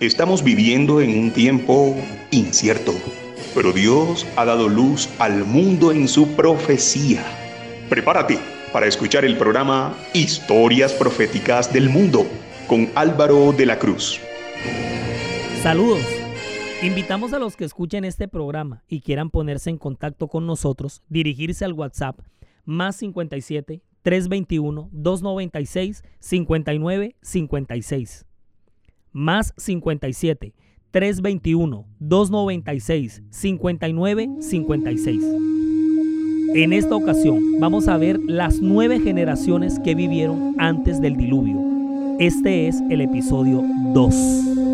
Estamos viviendo en un tiempo incierto, pero Dios ha dado luz al mundo en su profecía. Prepárate para escuchar el programa Historias Proféticas del Mundo con Álvaro de la Cruz. Saludos. Invitamos a los que escuchen este programa y quieran ponerse en contacto con nosotros, dirigirse al WhatsApp más 57 321 296 59 56 más 57 321 296 59 56. En esta ocasión vamos a ver las nueve generaciones que vivieron antes del diluvio. Este es el episodio 2.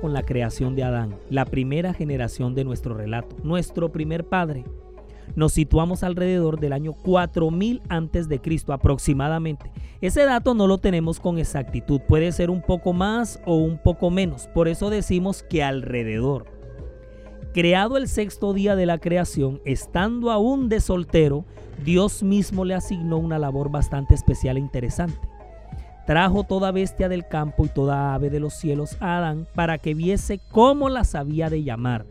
Con la creación de Adán, la primera generación de nuestro relato, nuestro primer padre. Nos situamos alrededor del año 4000 antes de Cristo aproximadamente. Ese dato no lo tenemos con exactitud, puede ser un poco más o un poco menos, por eso decimos que alrededor. Creado el sexto día de la creación, estando aún de soltero, Dios mismo le asignó una labor bastante especial e interesante trajo toda bestia del campo y toda ave de los cielos a Adán para que viese cómo las había de llamar,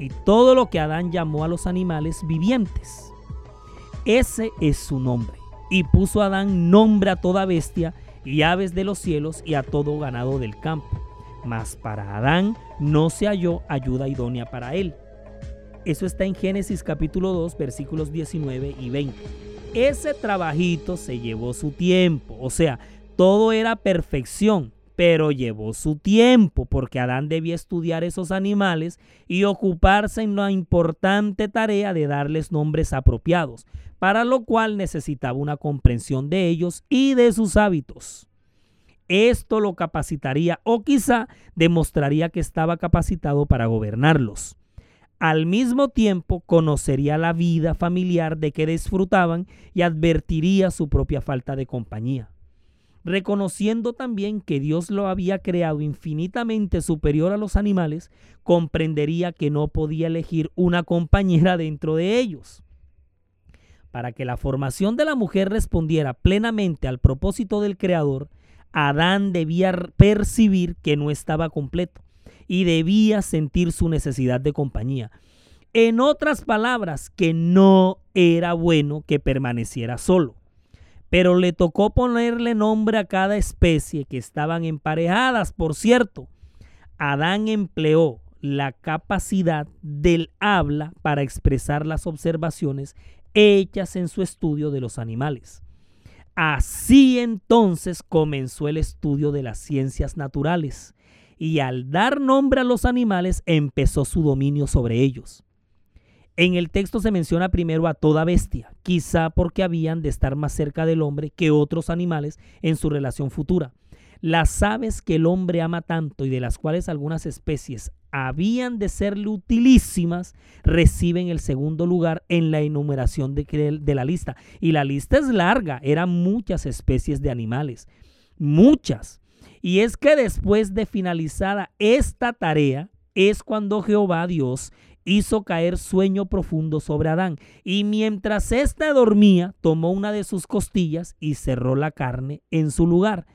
y todo lo que Adán llamó a los animales vivientes. Ese es su nombre. Y puso Adán nombre a toda bestia y aves de los cielos y a todo ganado del campo. Mas para Adán no se halló ayuda idónea para él. Eso está en Génesis capítulo 2 versículos 19 y 20. Ese trabajito se llevó su tiempo, o sea, todo era perfección, pero llevó su tiempo porque Adán debía estudiar esos animales y ocuparse en la importante tarea de darles nombres apropiados, para lo cual necesitaba una comprensión de ellos y de sus hábitos. Esto lo capacitaría o quizá demostraría que estaba capacitado para gobernarlos. Al mismo tiempo conocería la vida familiar de que disfrutaban y advertiría su propia falta de compañía reconociendo también que Dios lo había creado infinitamente superior a los animales, comprendería que no podía elegir una compañera dentro de ellos. Para que la formación de la mujer respondiera plenamente al propósito del Creador, Adán debía percibir que no estaba completo y debía sentir su necesidad de compañía. En otras palabras, que no era bueno que permaneciera solo pero le tocó ponerle nombre a cada especie que estaban emparejadas, por cierto. Adán empleó la capacidad del habla para expresar las observaciones hechas en su estudio de los animales. Así entonces comenzó el estudio de las ciencias naturales y al dar nombre a los animales empezó su dominio sobre ellos. En el texto se menciona primero a toda bestia, quizá porque habían de estar más cerca del hombre que otros animales en su relación futura. Las aves que el hombre ama tanto y de las cuales algunas especies habían de serle utilísimas, reciben el segundo lugar en la enumeración de, de la lista. Y la lista es larga, eran muchas especies de animales, muchas. Y es que después de finalizada esta tarea, es cuando Jehová Dios hizo caer sueño profundo sobre Adán, y mientras éste dormía, tomó una de sus costillas y cerró la carne en su lugar.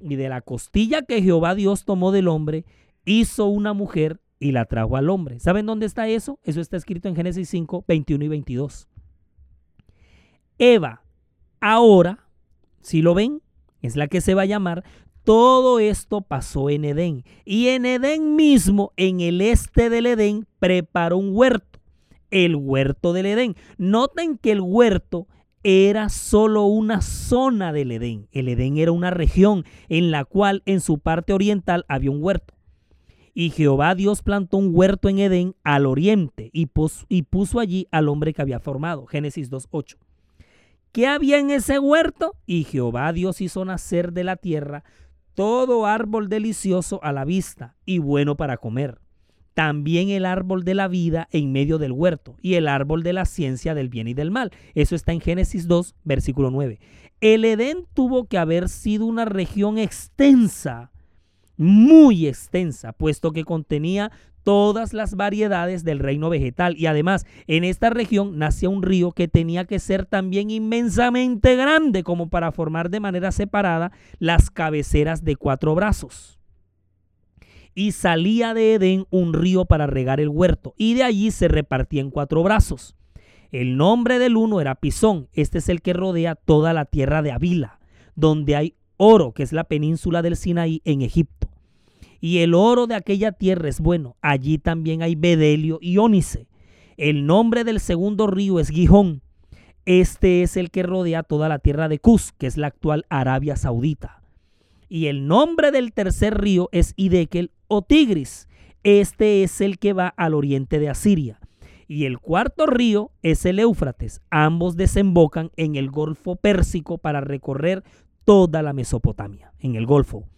Y de la costilla que Jehová Dios tomó del hombre, hizo una mujer y la trajo al hombre. ¿Saben dónde está eso? Eso está escrito en Génesis 5, 21 y 22. Eva, ahora, si lo ven, es la que se va a llamar todo esto pasó en Edén. Y en Edén mismo, en el este del Edén, preparó un huerto. el huerto del Edén. Noten que el huerto era solo una zona del Edén. El Edén era una región en la cual en su parte oriental había un huerto. Y Jehová Dios plantó un huerto en Edén al oriente y, puso allí al hombre que había formado. Génesis 2.8. ¿Qué había en ese huerto? Y Jehová Dios hizo nacer de la tierra todo árbol delicioso a la vista y bueno para comer. También el árbol de la vida en medio del huerto y el árbol de la ciencia del bien y del mal. Eso está en Génesis 2, versículo 9. El Edén tuvo que haber sido una región extensa, muy extensa, puesto que contenía todas las variedades del reino vegetal. Y además, en esta región nacía un río que tenía que ser también inmensamente grande como para formar de manera separada las cabeceras de cuatro brazos. Y salía de Edén un río para regar el huerto, y de allí se repartía en cuatro brazos. El nombre del uno era Pisón, este es el que rodea toda la tierra de Avila, donde hay oro, que es la península del Sinaí en Egipto y el oro de aquella tierra es bueno. Allí también hay bedelio y ónice. El nombre del segundo río es Gijón. Este es el que rodea toda la tierra de Cus, que es la actual Arabia Saudita. Y el nombre del tercer río es Idekel o Tigris. Este es el que va al oriente de Asiria. Y el cuarto río es el Éufrates. Ambos desembocan en el Golfo Pérsico para recorrer toda la Mesopotamia, en el Golfo.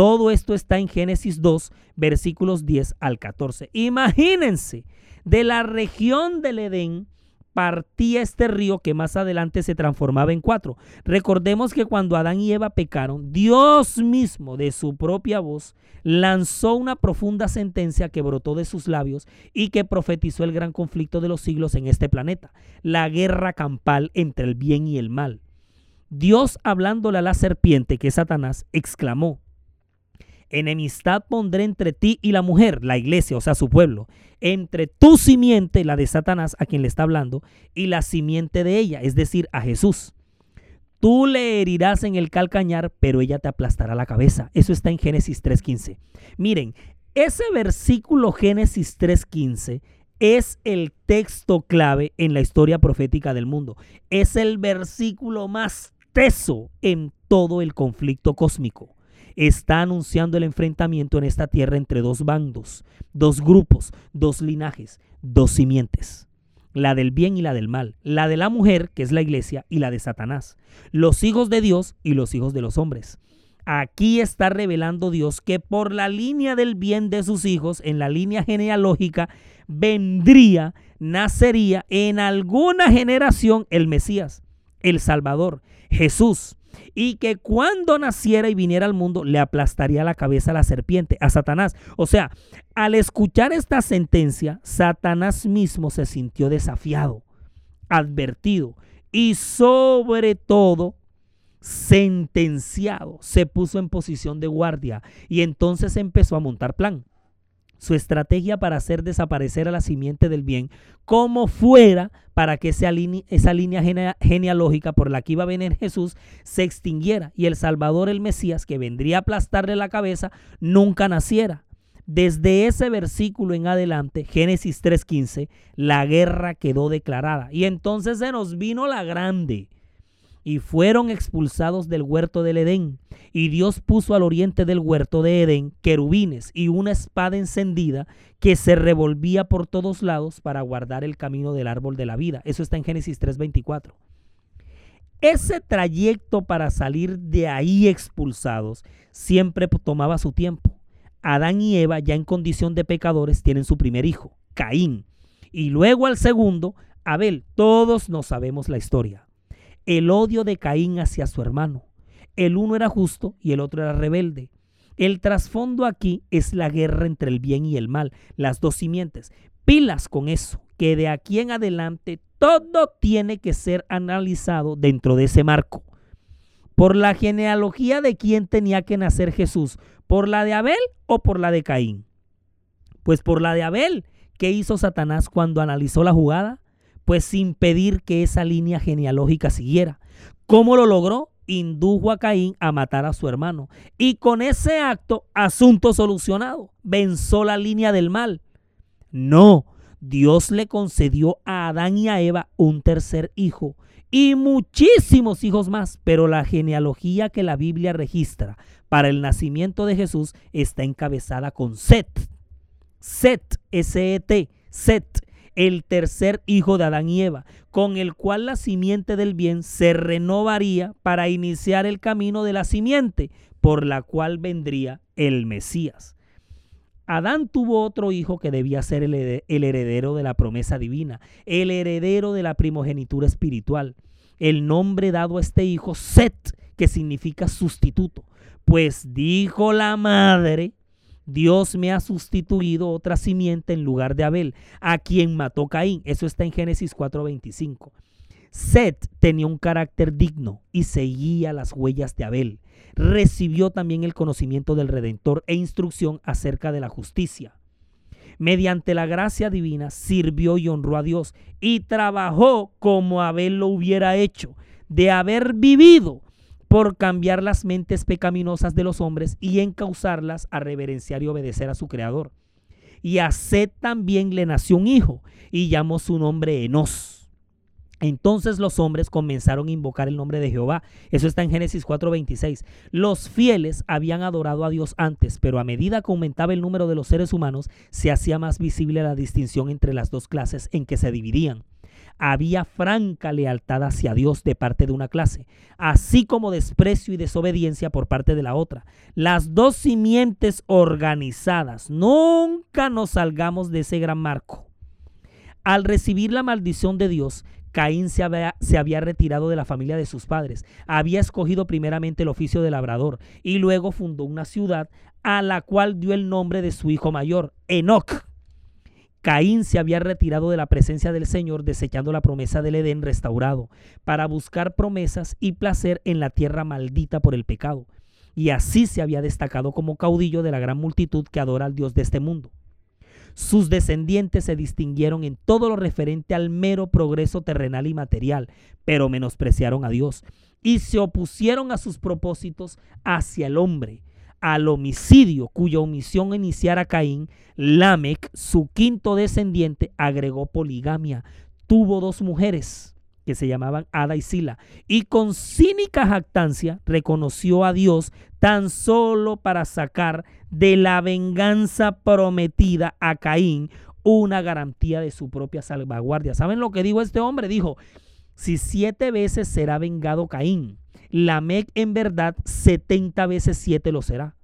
Todo esto está en Génesis 2, versículos 10 al 14. Imagínense, de la región del Edén partía este río que más adelante se transformaba en cuatro. Recordemos que cuando Adán y Eva pecaron, Dios mismo de su propia voz lanzó una profunda sentencia que brotó de sus labios y que profetizó el gran conflicto de los siglos en este planeta, la guerra campal entre el bien y el mal. Dios hablándole a la serpiente, que es Satanás, exclamó, Enemistad pondré entre ti y la mujer, la iglesia, o sea, su pueblo, entre tu simiente, la de Satanás, a quien le está hablando, y la simiente de ella, es decir, a Jesús. Tú le herirás en el calcañar, pero ella te aplastará la cabeza. Eso está en Génesis 3.15. Miren, ese versículo Génesis 3.15 es el texto clave en la historia profética del mundo. Es el versículo más teso en todo el conflicto cósmico está anunciando el enfrentamiento en esta tierra entre dos bandos, dos grupos, dos linajes, dos simientes. La del bien y la del mal, la de la mujer, que es la iglesia, y la de Satanás, los hijos de Dios y los hijos de los hombres. Aquí está revelando Dios que por la línea del bien de sus hijos, en la línea genealógica, vendría, nacería en alguna generación el Mesías, el Salvador, Jesús, y que cuando naciera y viniera al mundo le aplastaría la cabeza a la serpiente, a Satanás. O sea, al escuchar esta sentencia, Satanás mismo se sintió desafiado, advertido y sobre todo sentenciado. Se puso en posición de guardia y entonces empezó a montar plan su estrategia para hacer desaparecer a la simiente del bien, como fuera para que esa línea, genealógica por la que iba a venir Jesús se extinguiera y el Salvador, el Mesías, que vendría a aplastarle la cabeza, nunca naciera. Desde ese versículo en adelante, Génesis 3.15, la guerra quedó declarada. Y entonces se nos vino la grande y fueron expulsados del huerto del Edén. Y Dios puso al oriente del huerto de Edén querubines y una espada encendida que se revolvía por todos lados para guardar el camino del árbol de la vida. Eso está en Génesis 3:24. Ese trayecto para salir de ahí expulsados siempre tomaba su tiempo. Adán y Eva, ya en condición de pecadores, tienen su primer hijo, Caín. Y luego al segundo, Abel. Todos no sabemos la historia el odio de Caín hacia su hermano. El uno era justo y el otro era rebelde. El trasfondo aquí es la guerra entre el bien y el mal, las dos simientes. Pilas con eso, que de aquí en adelante todo tiene que ser analizado dentro de ese marco. Por la genealogía de quién tenía que nacer Jesús, por la de Abel o por la de Caín. Pues por la de Abel, ¿qué hizo Satanás cuando analizó la jugada? Pues impedir que esa línea genealógica siguiera. ¿Cómo lo logró? Indujo a Caín a matar a su hermano. Y con ese acto, asunto solucionado. Venzó la línea del mal. No, Dios le concedió a Adán y a Eva un tercer hijo y muchísimos hijos más, pero la genealogía que la Biblia registra para el nacimiento de Jesús está encabezada con Set. Set, S-E-T, Set, el tercer hijo de Adán y Eva, con el cual la simiente del bien se renovaría para iniciar el camino de la simiente, por la cual vendría el Mesías. Adán tuvo otro hijo que debía ser el heredero de la promesa divina, el heredero de la primogenitura espiritual. El nombre dado a este hijo, Set, que significa sustituto. Pues dijo la madre, Dios me ha sustituido otra simiente en lugar de Abel, a quien mató Caín. Eso está en Génesis 4:25. Set tenía un carácter digno y seguía las huellas de Abel recibió también el conocimiento del Redentor e instrucción acerca de la justicia. Mediante la gracia divina sirvió y honró a Dios y trabajó como Abel lo hubiera hecho, de haber vivido por cambiar las mentes pecaminosas de los hombres y encauzarlas a reverenciar y obedecer a su Creador. Y a Seth también le nació un hijo y llamó su nombre Enos entonces los hombres comenzaron a invocar el nombre de Jehová. Eso está en Génesis 4:26. Los fieles habían adorado a Dios antes, pero a medida que aumentaba el número de los seres humanos, se hacía más visible la distinción entre las dos clases en que se dividían. Había franca lealtad hacia Dios de parte de una clase, así como desprecio y desobediencia por parte de la otra. Las dos simientes organizadas. Nunca nos salgamos de ese gran marco. Al recibir la maldición de Dios, Caín se había, se había, retirado de la familia de sus padres, había escogido primeramente el oficio de labrador y luego fundó una ciudad a la cual dio el nombre de su hijo mayor, Enoch. Caín se había retirado de la presencia del Señor, desechando la promesa del Edén restaurado, para buscar promesas y placer en la tierra maldita por el pecado. Y así se había destacado como caudillo de la gran multitud que adora al Dios de este mundo. Sus descendientes se distinguieron en todo lo referente al mero progreso terrenal y material, pero menospreciaron a Dios y se opusieron a sus propósitos hacia el hombre, al homicidio cuya omisión iniciara Caín, Lamec, su quinto descendiente, agregó poligamia. Tuvo dos mujeres que se llamaban Ada y Sila, y con cínica jactancia reconoció a Dios tan solo para sacar de la venganza prometida a Caín una garantía de su propia salvaguardia. ¿Saben lo que dijo este hombre? Dijo, si siete veces será vengado Caín, Lamec en verdad setenta veces siete lo será.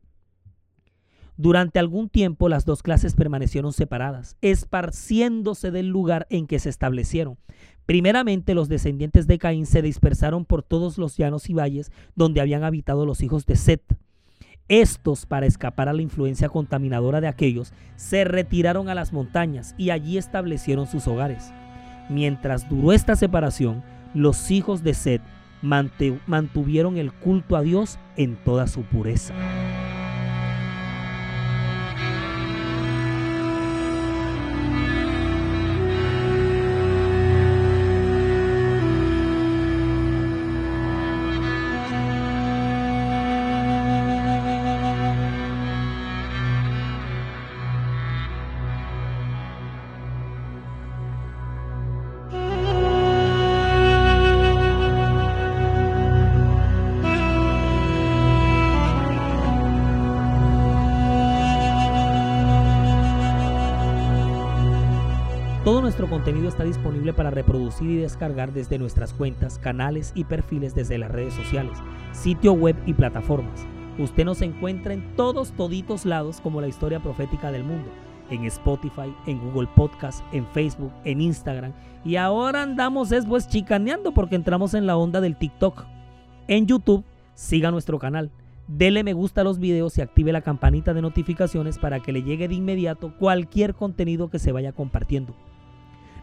Durante algún tiempo las dos clases permanecieron separadas, esparciéndose del lugar en que se establecieron. Primeramente los descendientes de Caín se dispersaron por todos los llanos y valles donde habían habitado los hijos de Set. Estos, para escapar a la influencia contaminadora de aquellos, se retiraron a las montañas y allí establecieron sus hogares. Mientras duró esta separación, los hijos de Set mantuvieron el culto a Dios en toda su pureza. Nuestro contenido está disponible para reproducir y descargar desde nuestras cuentas, canales y perfiles desde las redes sociales, sitio web y plataformas. Usted nos encuentra en todos toditos lados como la historia profética del mundo, en Spotify, en Google Podcast, en Facebook, en Instagram y ahora andamos es pues chicaneando porque entramos en la onda del TikTok. En YouTube, siga nuestro canal. Dele me gusta a los videos y active la campanita de notificaciones para que le llegue de inmediato cualquier contenido que se vaya compartiendo.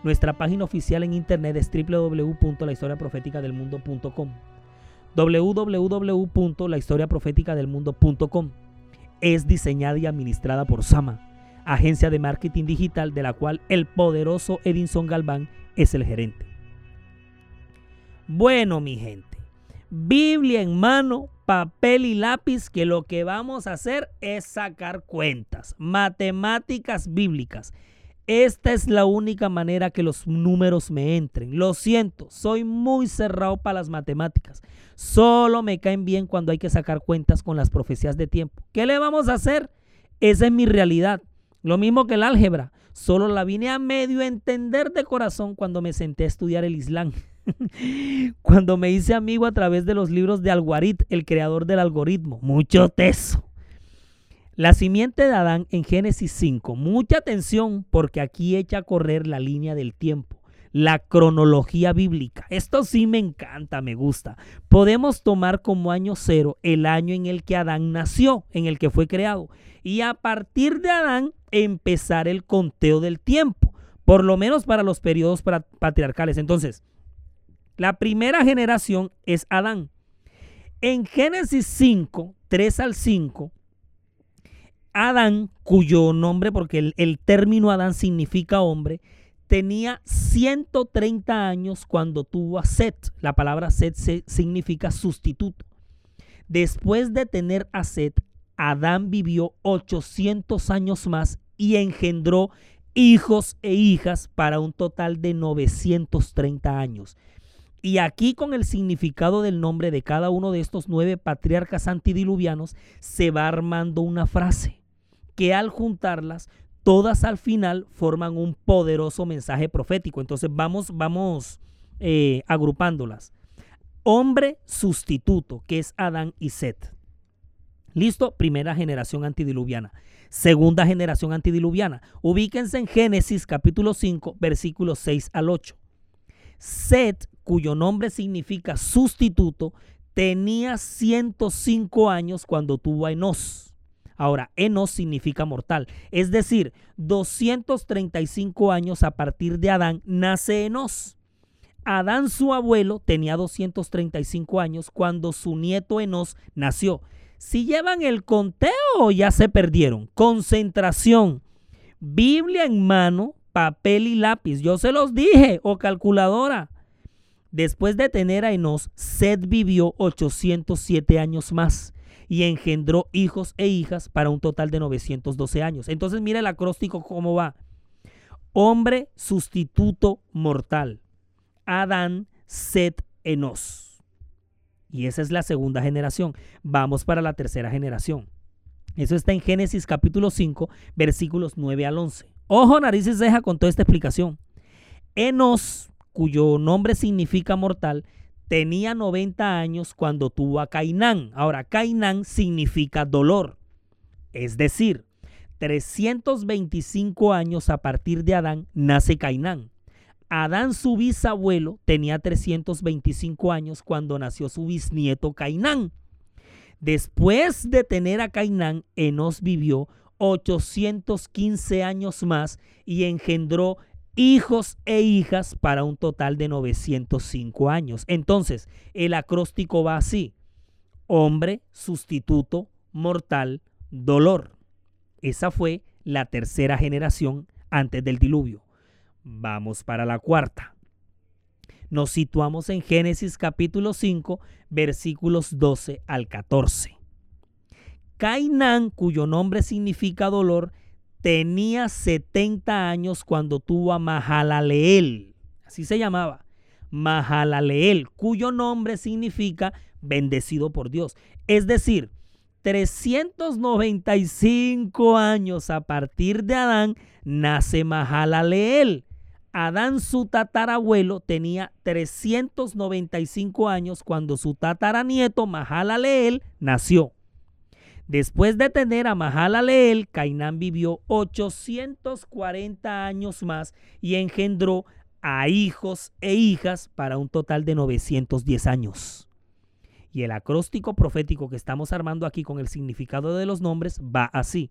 Nuestra página oficial en internet es www.lahistoriaprofeticadelmundo.com www.lahistoriaprofeticadelmundo.com Es diseñada y administrada por Sama, agencia de marketing digital de la cual el poderoso Edinson Galván es el gerente. Bueno, mi gente, Biblia en mano, papel y lápiz, que lo que vamos a hacer es sacar cuentas, matemáticas bíblicas Esta es la única manera que los números me entren. Lo siento, soy muy cerrado para las matemáticas. Solo me caen bien cuando hay que sacar cuentas con las profecías de tiempo. ¿Qué le vamos a hacer? Esa es mi realidad. Lo mismo que el álgebra. Solo la vine a medio entender de corazón cuando me senté a estudiar el Islam. cuando me hice amigo a través de los libros de Alguarit, el creador del algoritmo. Mucho teso. La simiente de Adán en Génesis 5. Mucha atención porque aquí echa a correr la línea del tiempo. La cronología bíblica. Esto sí me encanta, me gusta. Podemos tomar como año cero el año en el que Adán nació, en el que fue creado. Y a partir de Adán empezar el conteo del tiempo. Por lo menos para los periodos patriarcales. Entonces, la primera generación es Adán. En Génesis 5, 3 al 5, Adán, cuyo nombre, porque el, término Adán significa hombre, tenía 130 años cuando tuvo a Set. La palabra Set significa sustituto. Después de tener a Set, Adán vivió 800 años más y engendró hijos e hijas para un total de 930 años. Y aquí con el significado del nombre de cada uno de estos nueve patriarcas antidiluvianos se va armando una frase que al juntarlas, todas al final forman un poderoso mensaje profético. Entonces vamos, vamos eh, agrupándolas. Hombre sustituto, que es Adán y Set. Listo, primera generación antidiluviana. Segunda generación antidiluviana. Ubíquense en Génesis capítulo 5, versículos 6 al 8. Set, cuyo nombre significa sustituto, tenía 105 años cuando tuvo a Enos. Ahora, Enos significa mortal, es decir, 235 años a partir de Adán nace Enos. Adán, su abuelo, tenía 235 años cuando su nieto Enos nació. Si llevan el conteo, ya se perdieron. Concentración. Biblia en mano, papel y lápiz. Yo se los dije, o calculadora. Después de tener a Enos, Seth vivió 807 años más y engendró hijos e hijas para un total de 912 años. Entonces mira el acróstico cómo va. Hombre sustituto mortal. Adán, Set, Enos. Y esa es la segunda generación. Vamos para la tercera generación. Eso está en Génesis capítulo 5, versículos 9 al 11. Ojo, nariz y ceja con toda esta explicación. Enos, cuyo nombre significa mortal, tenía 90 años cuando tuvo a Cainán. Ahora, Cainán significa dolor. Es decir, 325 años a partir de Adán nace Cainán. Adán, su bisabuelo, tenía 325 años cuando nació su bisnieto Cainán. Después de tener a Cainán, Enos vivió 815 años más y engendró hijos e hijas para un total de 905 años. Entonces, el acróstico va así. Hombre, sustituto, mortal, dolor. Esa fue la tercera generación antes del diluvio. Vamos para la cuarta. Nos situamos en Génesis capítulo 5, versículos 12 al 14. Cainán, cuyo nombre significa dolor, tenía 70 años cuando tuvo a Mahalaleel, así se llamaba, Mahalaleel, cuyo nombre significa bendecido por Dios. Es decir, 395 años a partir de Adán nace Mahalaleel. Adán, su tatarabuelo, tenía 395 años cuando su tataranieto Mahalaleel nació. Después de tener a Mahalaleel, Cainán vivió 840 años más y engendró a hijos e hijas para un total de 910 años. Y el acróstico profético que estamos armando aquí con el significado de los nombres va así.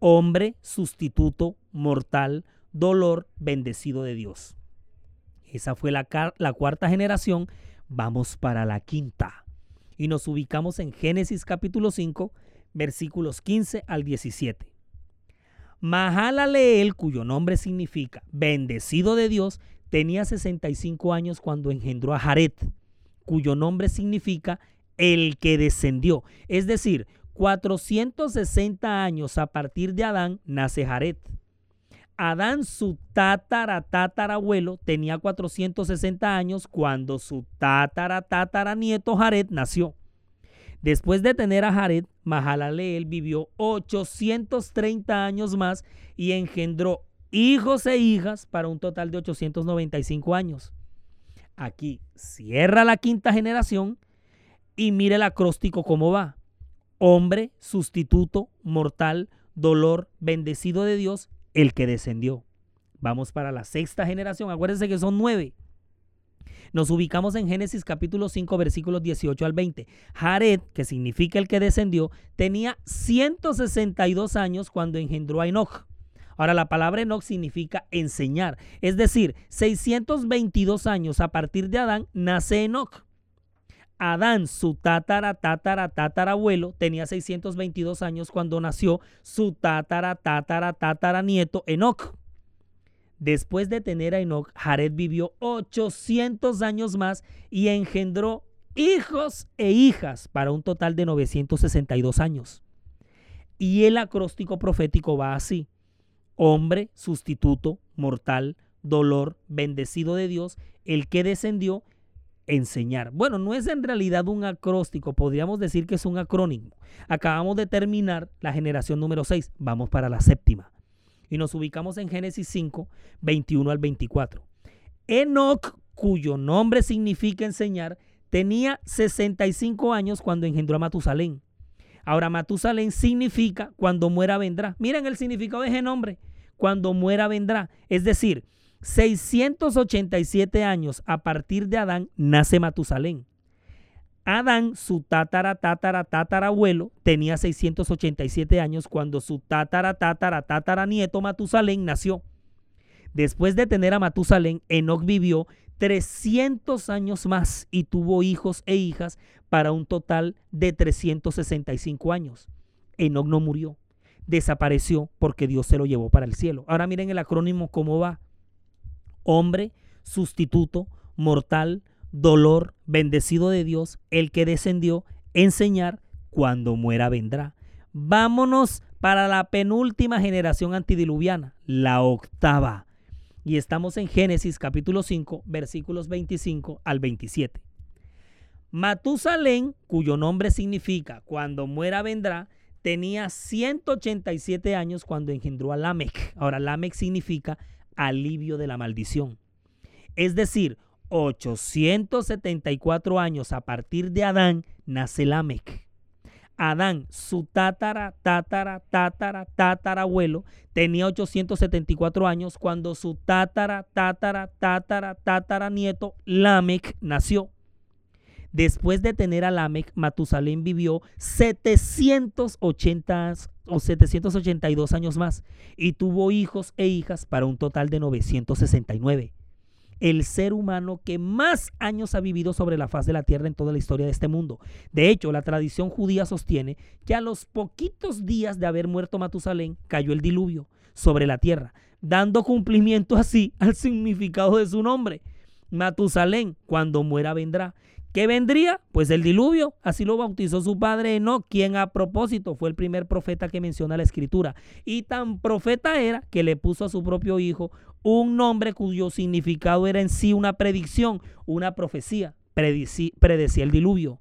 Hombre, sustituto, mortal, dolor, bendecido de Dios. Esa fue la, la cuarta generación. Vamos para la quinta y nos ubicamos en Génesis capítulo 5, versículos 15 al 17. Mahalaleel, cuyo nombre significa bendecido de Dios, tenía 65 años cuando engendró a Jared, cuyo nombre significa el que descendió. Es decir, 460 años a partir de Adán nace Jared. Adán, su tatara tatarabuelo, tenía 460 años cuando su tatara tataranieto Jared nació. Después de tener a Jared, Mahalaleel vivió 830 años más y engendró hijos e hijas para un total de 895 años. Aquí cierra la quinta generación y mire el acróstico cómo va. Hombre, sustituto, mortal, dolor, bendecido de Dios el que descendió. Vamos para la sexta generación. Acuérdense que son nueve. Nos ubicamos en Génesis capítulo 5 versículos 18 al 20. Jared, que significa el que descendió, tenía 162 años cuando engendró a Enoch. Ahora la palabra Enoch significa enseñar, es decir, 622 años a partir de Adán nace Enoch. Adán, su tatara, tatara, tatarabuelo, tenía 622 años cuando nació su tatara, tatara, tatara nieto Enoch. Después de tener a Enoch, Jared vivió 800 años más y engendró hijos e hijas para un total de 962 años. Y el acróstico profético va así. Hombre, sustituto, mortal, dolor, bendecido de Dios, el que descendió enseñar. Bueno, no es en realidad un acróstico, podríamos decir que es un acrónimo. Acabamos de terminar la generación número 6, vamos para la séptima. Y nos ubicamos en Génesis 5, 21 al 24. Enoch, cuyo nombre significa enseñar, tenía 65 años cuando engendró a Matusalén. Ahora, Matusalén significa cuando muera vendrá. Miren el significado de ese nombre. Cuando muera vendrá. Es decir, 687 años a partir de Adán nace Matusalén. Adán, su tatara, tatara, tatara abuelo, tenía 687 años cuando su tatara, tatara, tatara nieto Matusalén nació. Después de tener a Matusalén, Enoch vivió 300 años más y tuvo hijos e hijas para un total de 365 años. Enoch no murió, desapareció porque Dios se lo llevó para el cielo. Ahora miren el acrónimo cómo va hombre, sustituto, mortal, dolor, bendecido de Dios, el que descendió, enseñar, cuando muera vendrá. Vámonos para la penúltima generación antidiluviana, la octava. Y estamos en Génesis capítulo 5, versículos 25 al 27. Matusalén, cuyo nombre significa cuando muera vendrá, tenía 187 años cuando engendró a Lamech. Ahora, Lamech significa alivio de la maldición. Es decir, 874 años a partir de Adán nace Lamec. Adán, su tátara, tátara, tátara, tátara abuelo, tenía 874 años cuando su tátara, tátara, tátara, tátara nieto, Lamec, nació. Después de tener a Lamec, Matusalén vivió 780 o 782 años más y tuvo hijos e hijas para un total de 969. El ser humano que más años ha vivido sobre la faz de la tierra en toda la historia de este mundo. De hecho, la tradición judía sostiene que a los poquitos días de haber muerto Matusalén cayó el diluvio sobre la tierra, dando cumplimiento así al significado de su nombre. Matusalén, cuando muera vendrá. ¿Qué vendría? Pues el diluvio, así lo bautizó su padre Enoch, quien a propósito fue el primer profeta que menciona la escritura. Y tan profeta era que le puso a su propio hijo un nombre cuyo significado era en sí una predicción, una profecía, predecía el diluvio.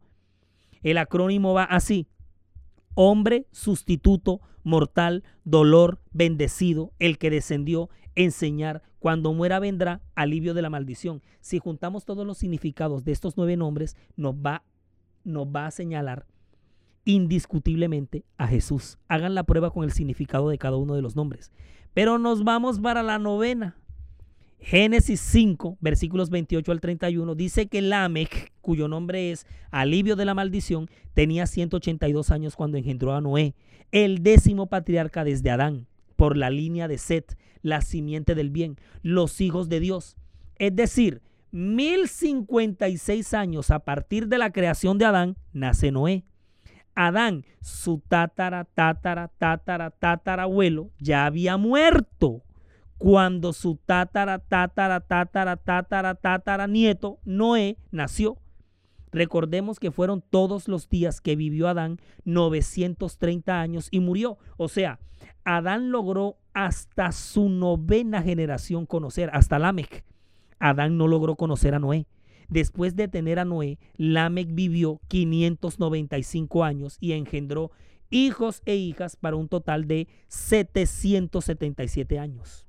El acrónimo va así, hombre, sustituto, mortal, dolor, bendecido, el que descendió, enseñar, cuando muera vendrá, alivio de la maldición. Si juntamos todos los significados de estos nueve nombres, nos va, nos va a señalar indiscutiblemente a Jesús. Hagan la prueba con el significado de cada uno de los nombres. Pero nos vamos para la novena. Génesis 5, versículos 28 al 31, dice que Lamech, cuyo nombre es alivio de la maldición, tenía 182 años cuando engendró a Noé, el décimo patriarca desde Adán, por la línea de Set, la simiente del bien, los hijos de Dios. Es decir, 1056 años a partir de la creación de Adán, nace Noé. Adán, su tatara, tatara, tatara, tatara abuelo, ya había muerto cuando su tatara, tatara, tatara, tatara, tatara nieto, Noé, nació. Recordemos que fueron todos los días que vivió Adán 930 años y murió. O sea, Adán logró hasta su novena generación conocer, hasta Lamech. Adán no logró conocer a Noé. Después de tener a Noé, Lamech vivió 595 años y engendró hijos e hijas para un total de 777 años.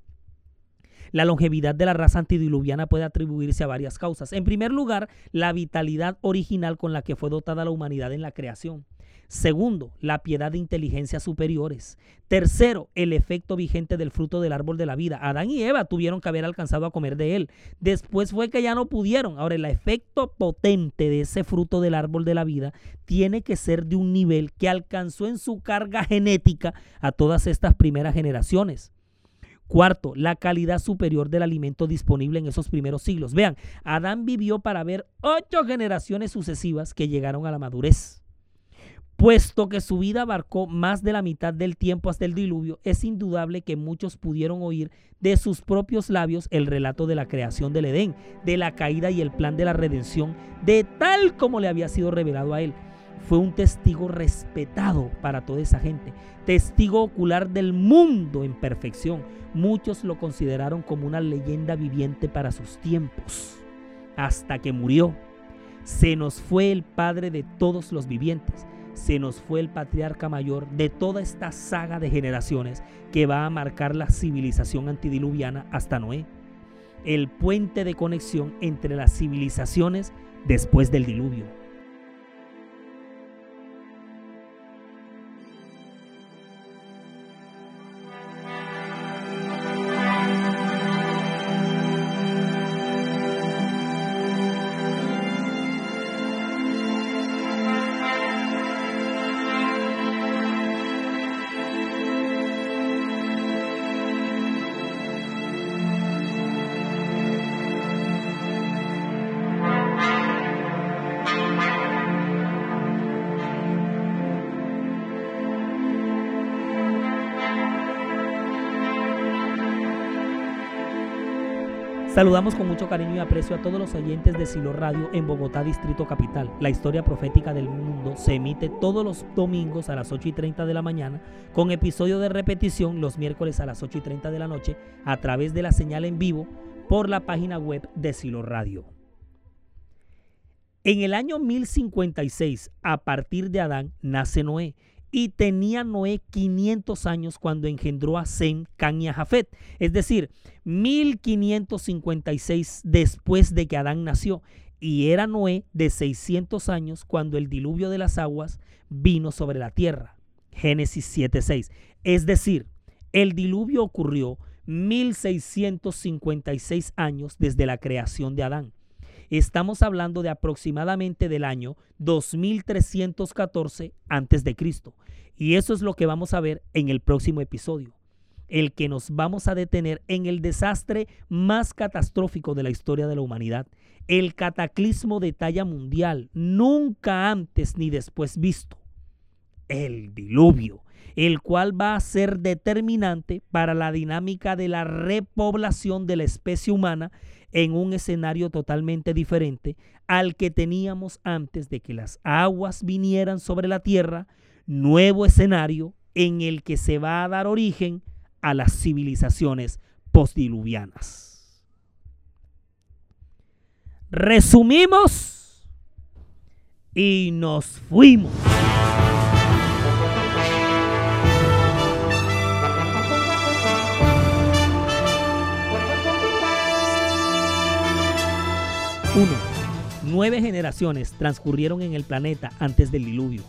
La longevidad de la raza antidiluviana puede atribuirse a varias causas. En primer lugar, la vitalidad original con la que fue dotada la humanidad en la creación. Segundo, la piedad de inteligencias superiores. Tercero, el efecto vigente del fruto del árbol de la vida. Adán y Eva tuvieron que haber alcanzado a comer de él. Después fue que ya no pudieron. Ahora, el efecto potente de ese fruto del árbol de la vida tiene que ser de un nivel que alcanzó en su carga genética a todas estas primeras generaciones. Cuarto, la calidad superior del alimento disponible en esos primeros siglos. Vean, Adán vivió para ver ocho generaciones sucesivas que llegaron a la madurez. Puesto que su vida abarcó más de la mitad del tiempo hasta el diluvio, es indudable que muchos pudieron oír de sus propios labios el relato de la creación del Edén, de la caída y el plan de la redención, de tal como le había sido revelado a él fue un testigo respetado para toda esa gente, testigo ocular del mundo en perfección. Muchos lo consideraron como una leyenda viviente para sus tiempos, hasta que murió. Se nos fue el padre de todos los vivientes, se nos fue el patriarca mayor de toda esta saga de generaciones que va a marcar la civilización antidiluviana hasta Noé, el puente de conexión entre las civilizaciones después del diluvio. Saludamos con mucho cariño y aprecio a todos los oyentes de Silo Radio en Bogotá, Distrito Capital. La historia profética del mundo se emite todos los domingos a las 8 y 30 de la mañana, con episodio de repetición los miércoles a las 8 y 30 de la noche, a través de la señal en vivo por la página web de Silo Radio. En el año 1056, a partir de Adán, nace Noé y tenía Noé 500 años cuando engendró a Sem, Can y a Jafet. Es decir, 1556 después de que Adán nació. Y era Noé de 600 años cuando el diluvio de las aguas vino sobre la tierra. Génesis 7:6. Es decir, el diluvio ocurrió 1656 años desde la creación de Adán. Estamos hablando de aproximadamente del año 2314 antes de Cristo. Y eso es lo que vamos a ver en el próximo episodio, el que nos vamos a detener en el desastre más catastrófico de la historia de la humanidad, el cataclismo de talla mundial, nunca antes ni después visto, el diluvio, el cual va a ser determinante para la dinámica de la repoblación de la especie humana en un escenario totalmente diferente al que teníamos antes de que las aguas vinieran sobre la tierra, nuevo escenario en el que se va a dar origen a las civilizaciones postdiluvianas. Resumimos y nos fuimos. 1. Nueve generaciones transcurrieron en el planeta antes del diluvio.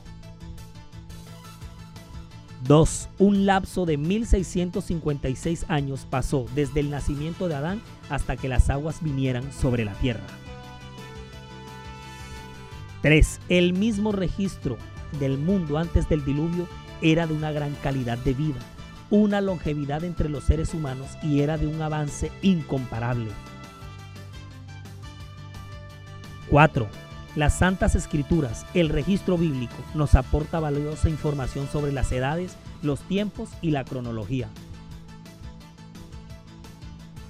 2. Un lapso de 1656 años pasó desde el nacimiento de Adán hasta que las aguas vinieran sobre la tierra. 3. El mismo registro del mundo antes del diluvio era de una gran calidad de vida, una longevidad entre los seres humanos y era de un avance incomparable. 4. Las Santas Escrituras, el registro bíblico, nos aporta valiosa información sobre las edades, los tiempos y la cronología.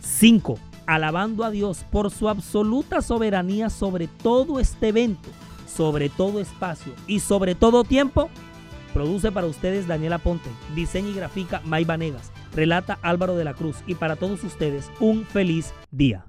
5. Alabando a Dios por su absoluta soberanía sobre todo este evento, sobre todo espacio y sobre todo tiempo, produce para ustedes Daniela Ponte, diseña y grafica May Vanegas, relata Álvaro de la Cruz y para todos ustedes un feliz día.